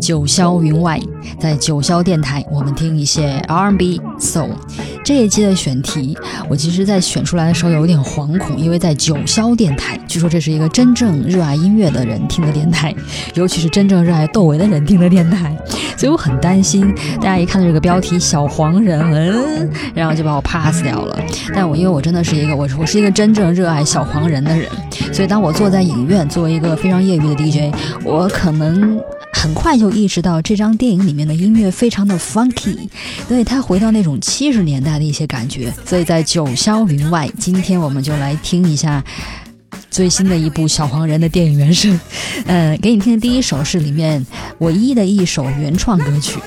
九霄云外，在九霄电台，我们听一些 R&B Soul。这一期的选题，我其实在选出来的时候有点惶恐，因为在九霄电台，据说这是一个真正热爱音乐的人听的电台，尤其是真正热爱窦唯的人听的电台，所以我很担心大家一看到这个标题“小黄人”，嗯，然后就把我 pass 掉了。但我因为我真的是一个我我是一个真正热爱小黄人的人，所以当我坐在影院作为一个非常业余的 DJ，我可能。很快就意识到这张电影里面的音乐非常的 funky，所以他回到那种七十年代的一些感觉。所以在九霄云外，今天我们就来听一下最新的一部小黄人的电影原声。嗯，给你听的第一首是里面唯一的一首原创歌曲。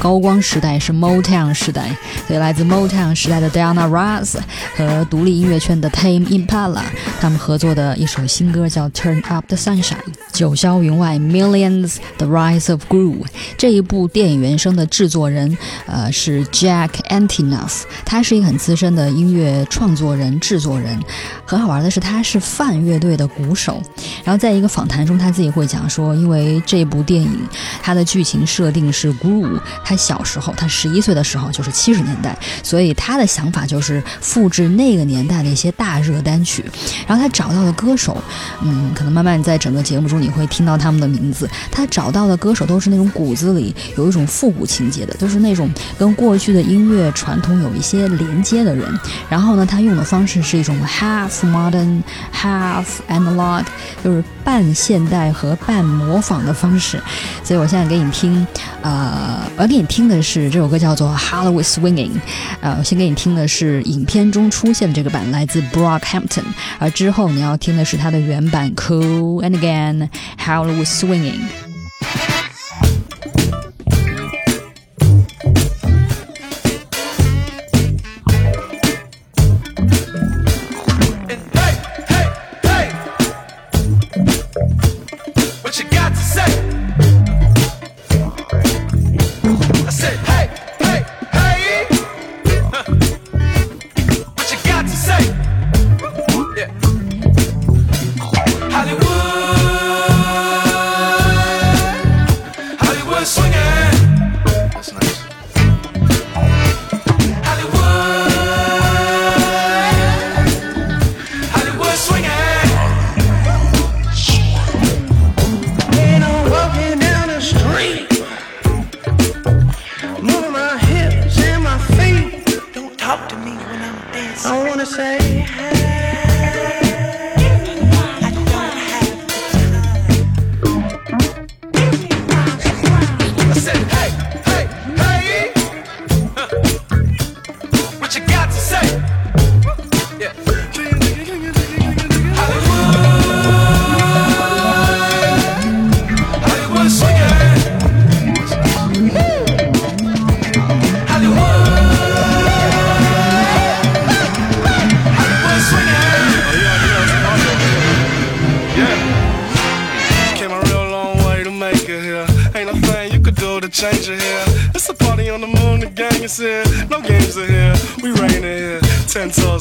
高光时代是 Motown 时代，所以来自 Motown 时代的 Diana Ross 和独立音乐圈的 Tame Impala，他们合作的一首新歌叫 Turn Up the Sunshine。九霄云外，Millions the Rise of Groove。这一部电影原声的制作人，呃，是 Jack Antonoff，他是一个很资深的音乐创作人、制作人。很好玩的是，他是范乐队的鼓手。然后在一个访谈中，他自己会讲说，因为这部电影它的剧情设定是 Groove，他小时候，他十一岁的时候就是七十年代，所以他的想法就是复制那个年代的一些大热单曲。然后他找到的歌手，嗯，可能慢慢在整个节目中你会听到他们的名字。他找到的歌手都是那种骨子里有一种复古情节的，都是那种跟过去的音乐传统有一些连接的人。然后呢，他用的方式是一种 half。Modern half analog，就是半现代和半模仿的方式，所以我现在给你听，呃，我要给你听的是这首歌叫做《Hollywood Swinging》，呃，我先给你听的是影片中出现的这个版，来自 Brockhampton，而之后你要听的是它的原版《Cool and Again Hollywood Swinging》。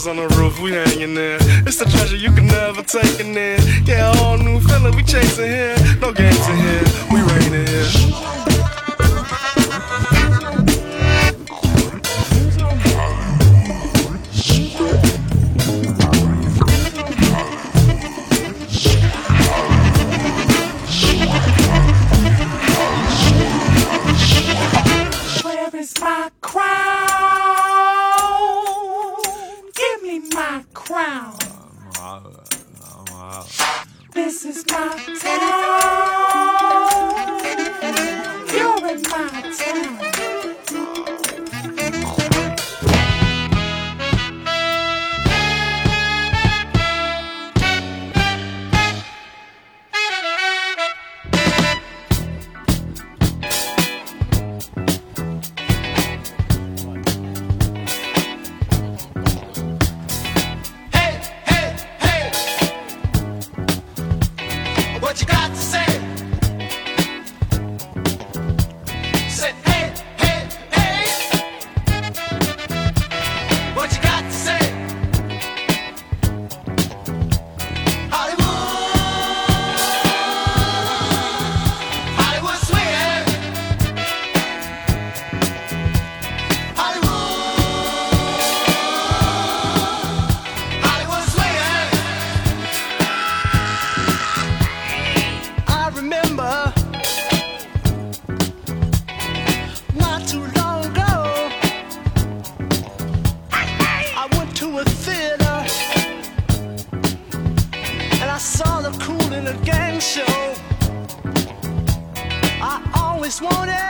On the roof, we hanging there. It's the treasure you can never take in there. Yeah, all new feeling we chasing here. No games are here, we reign here. 九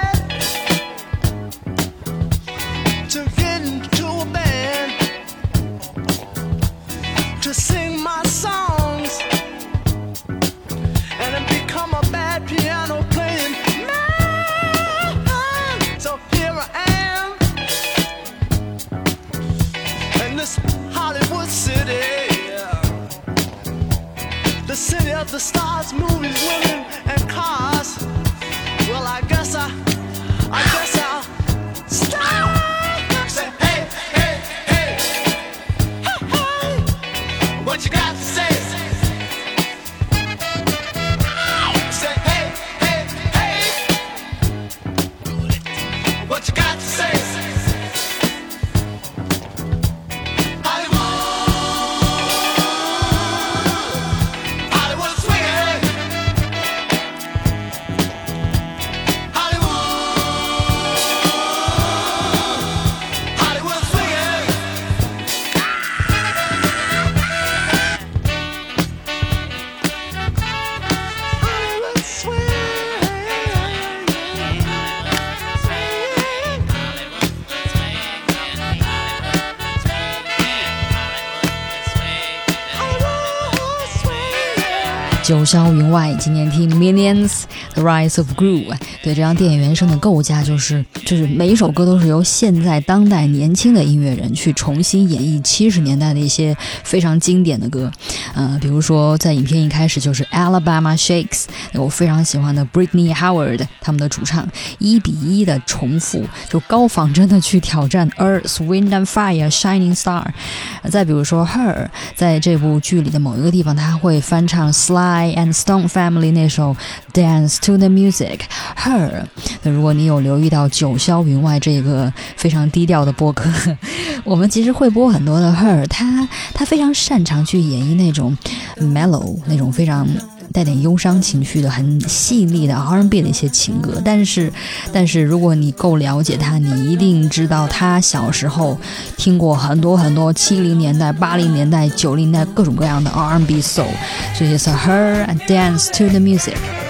霄云外，今年听 Millions The Rise of Groove。对这张电影原声的构架，就是就是每一首歌都是由现在当代年轻的音乐人去重新演绎七十年代的一些非常经典的歌。呃，比如说在影片一开始就是 Alabama Shakes，我非常喜欢的 Britney Howard 他们的主唱一比一的重复，就高仿真的去挑战 Earth Wind and Fire Shining Star。再比如说 Her，在这部剧里的某一个地方，他会翻唱 Sly and Stone Family 那首 Dance to the Music。Her，那如果你有留意到九霄云外这个非常低调的播客，我们其实会播很多的 Her，他他非常擅长去演绎那种 mellow 那种非常。带点忧伤情绪的、很细腻的 R&B 的一些情歌。但是，但是如果你够了解他，你一定知道他小时候听过很多很多七零年代、八零年代、九零代各种各样的 R&B soul。所以是 Her and Dance to the Music。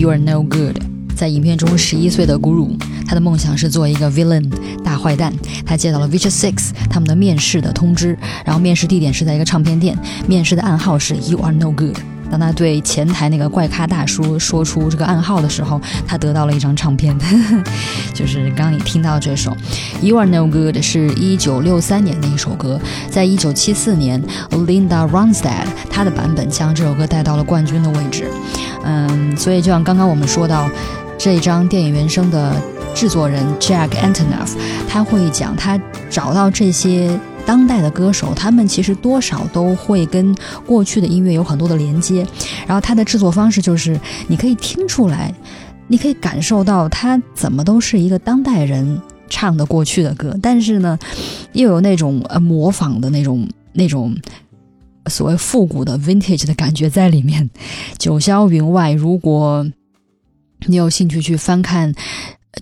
You are no good。在影片中，十一岁的 Guru，他的梦想是做一个 villain 大坏蛋。他接到了 Vicious Six 他们的面试的通知，然后面试地点是在一个唱片店，面试的暗号是 You are no good。当他对前台那个怪咖大叔说出这个暗号的时候，他得到了一张唱片，就是刚刚你听到这首《You Are No Good》是一九六三年的一首歌，在一九七四年，Linda Ronstadt 她的版本将这首歌带到了冠军的位置。嗯，所以就像刚刚我们说到，这张电影原声的制作人 Jack Antonoff 他会讲他找到这些。当代的歌手，他们其实多少都会跟过去的音乐有很多的连接，然后他的制作方式就是，你可以听出来，你可以感受到他怎么都是一个当代人唱的过去的歌，但是呢，又有那种呃模仿的那种那种所谓复古的 vintage 的感觉在里面。九霄云外，如果你有兴趣去翻看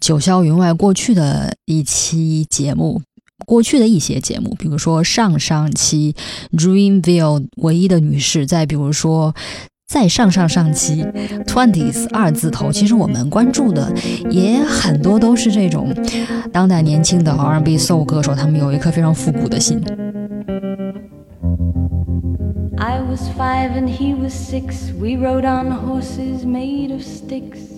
九霄云外过去的一期节目。过去的一些节目，比如说上上期 Dreamville 唯一的女士，再比如说再上上上期 Twenties 二字头，其实我们关注的也很多都是这种当代年轻的 R&B Soul 歌手，他们有一颗非常复古的心。I was five and he was six. We rode on horses made of sticks.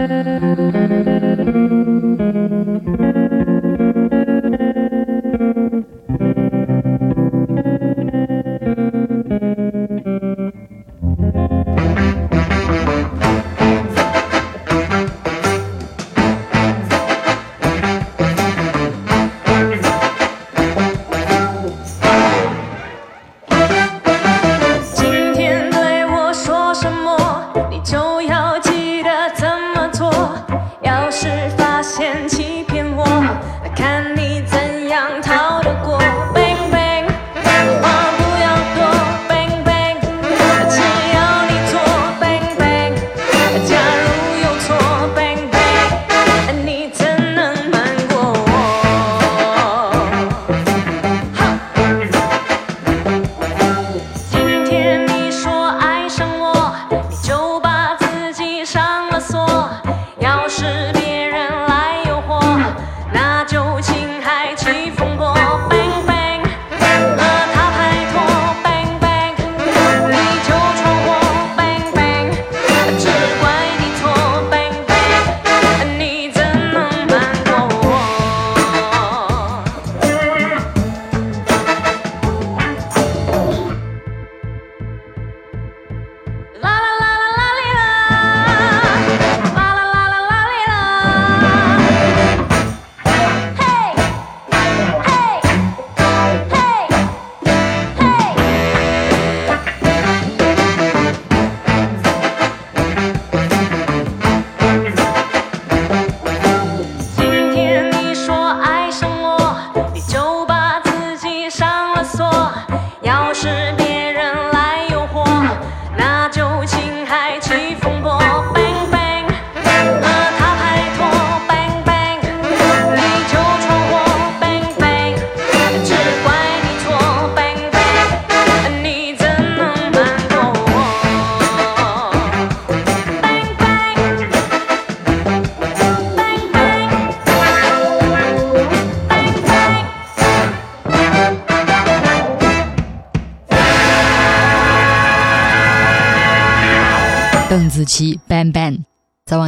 Thank you.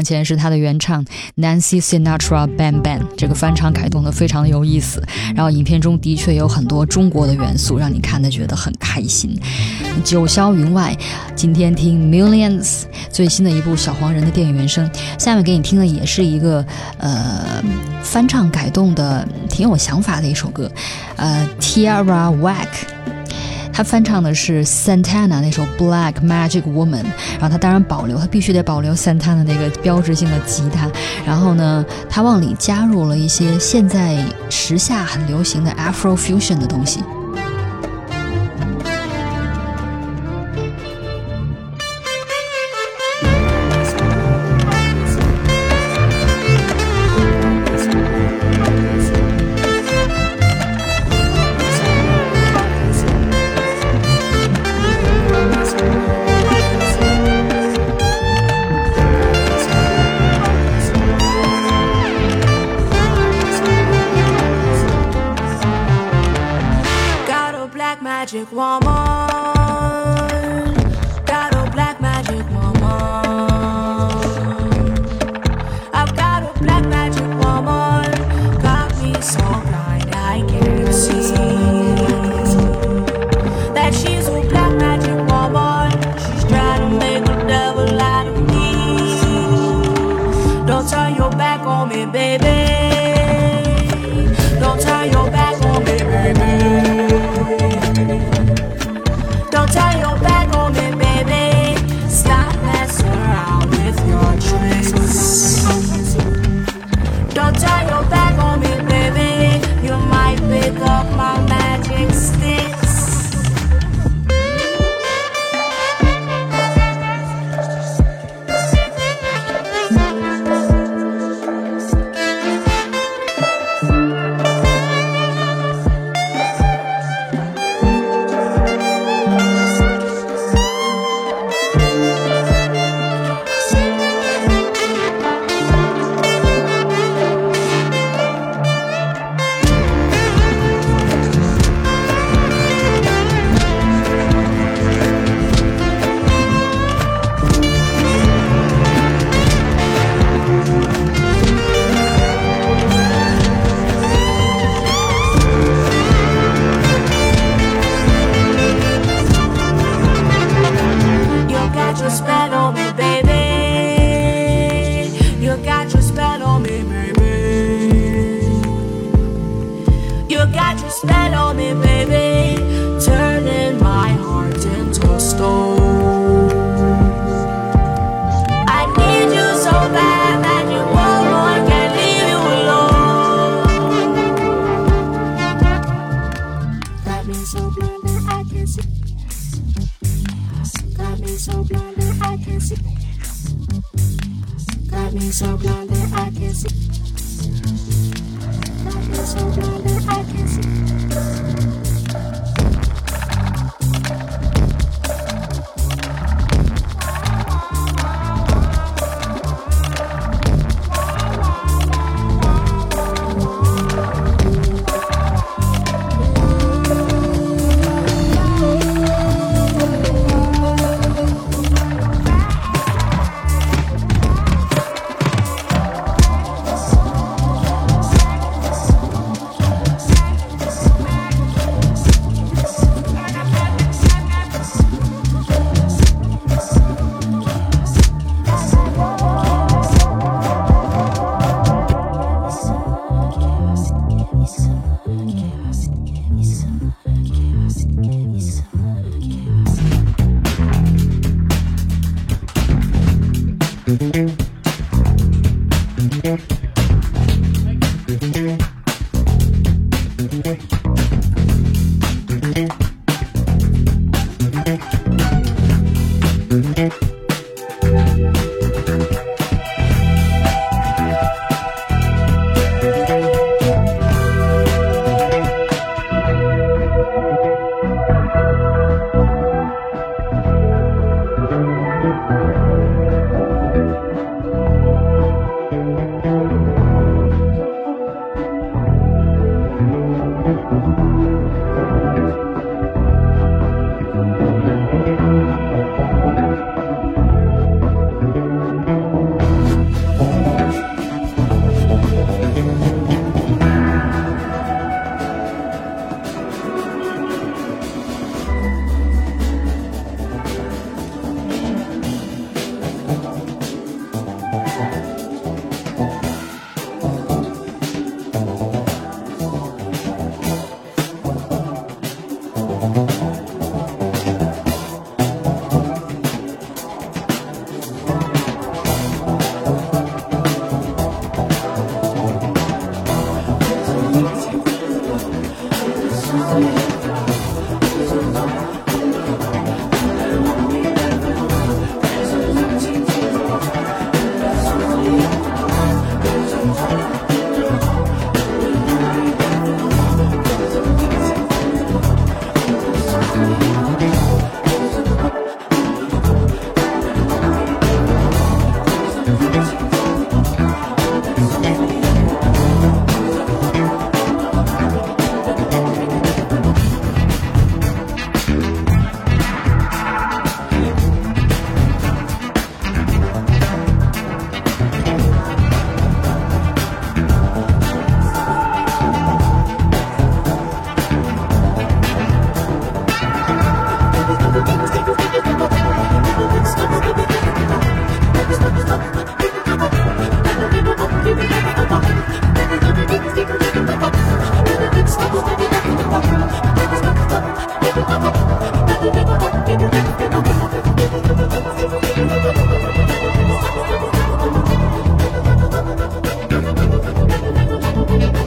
再往前是他的原唱 Nancy Sinatra Bang Bang，这个翻唱改动的非常的有意思。然后影片中的确有很多中国的元素，让你看的觉得很开心。九霄云外，今天听 Millions 最新的一部小黄人的电影原声。下面给你听的也是一个呃翻唱改动的挺有想法的一首歌，呃 Tierra Wack。他翻唱的是 Santana 那首 Black Magic Woman，然后他当然保留，他必须得保留 Santana 那个标志性的吉他，然后呢，他往里加入了一些现在时下很流行的 Afro Fusion 的东西。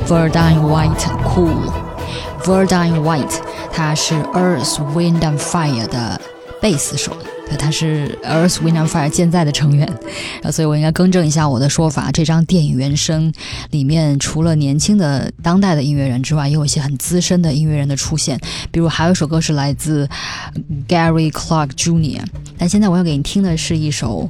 Verdine White Cool。Verdine White，他是 Earth Wind and Fire 的贝斯手。 对，他是 Earth Wind and Fire 健在的成员，啊，所以我应该更正一下我的说法。这张电影原声里面，除了年轻的当代的音乐人之外，也有一些很资深的音乐人的出现。比如还有一首歌是来自 Gary Clark Jr.，但现在我要给你听的是一首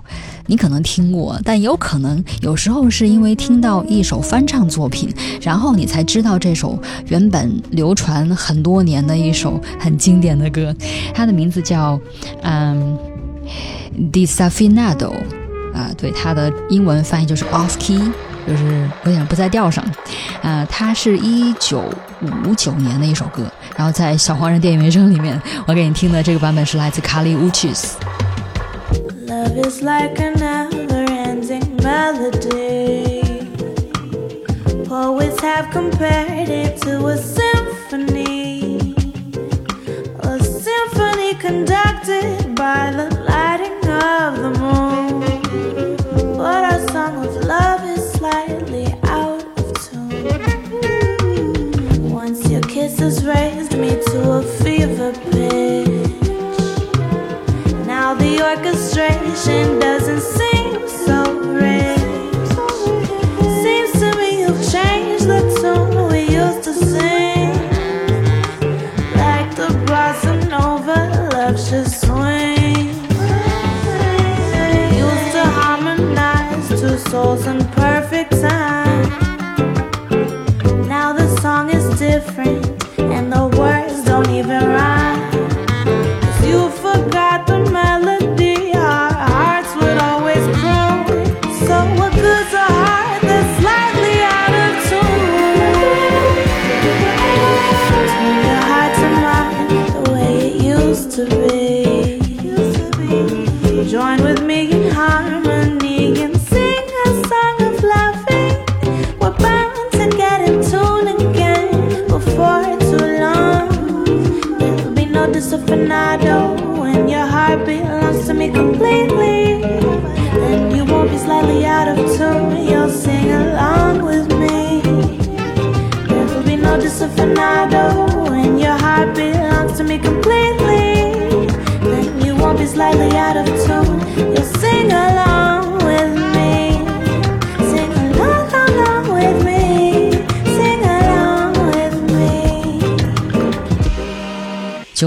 你可能听过，但有可能有时候是因为听到一首翻唱作品，然后你才知道这首原本流传很多年的一首很经典的歌。它的名字叫嗯。Disafinado 啊，对，它的英文翻译就是 off key，就是有点不在调上。啊，它是一九五九年的一首歌，然后在小黄人电影原声里面，我给你听的这个版本是来自卡利乌奇斯。conducted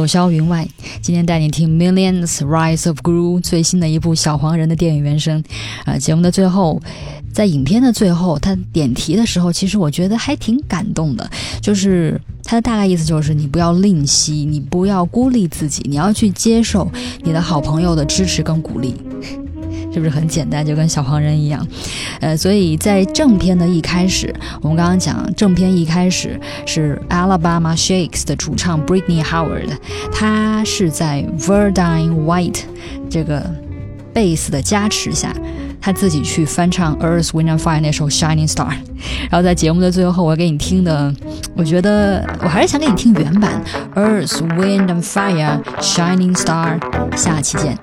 霄云外，今天带你听《Millions Rise of Gru》最新的一部小黄人的电影原声。啊、节目的最后，在影片的最后，他点题的时候，其实我觉得还挺感动的。就是他的大概意思就是，你不要吝惜，你不要孤立自己，你要去接受你的好朋友的支持跟鼓励。是不是很简单，就跟小黄人一样？呃，所以在正片的一开始，我们刚刚讲正片一开始是 Alabama Shakes 的主唱 Britney Howard，他是在 Verdine White 这个贝斯的加持下。他自己去翻唱 Earth, Wind and Fire 那首 Shining Star，然后在节目的最后，我给你听的，我觉得我还是想给你听原版 Earth, Wind and Fire, Shining Star。下期见。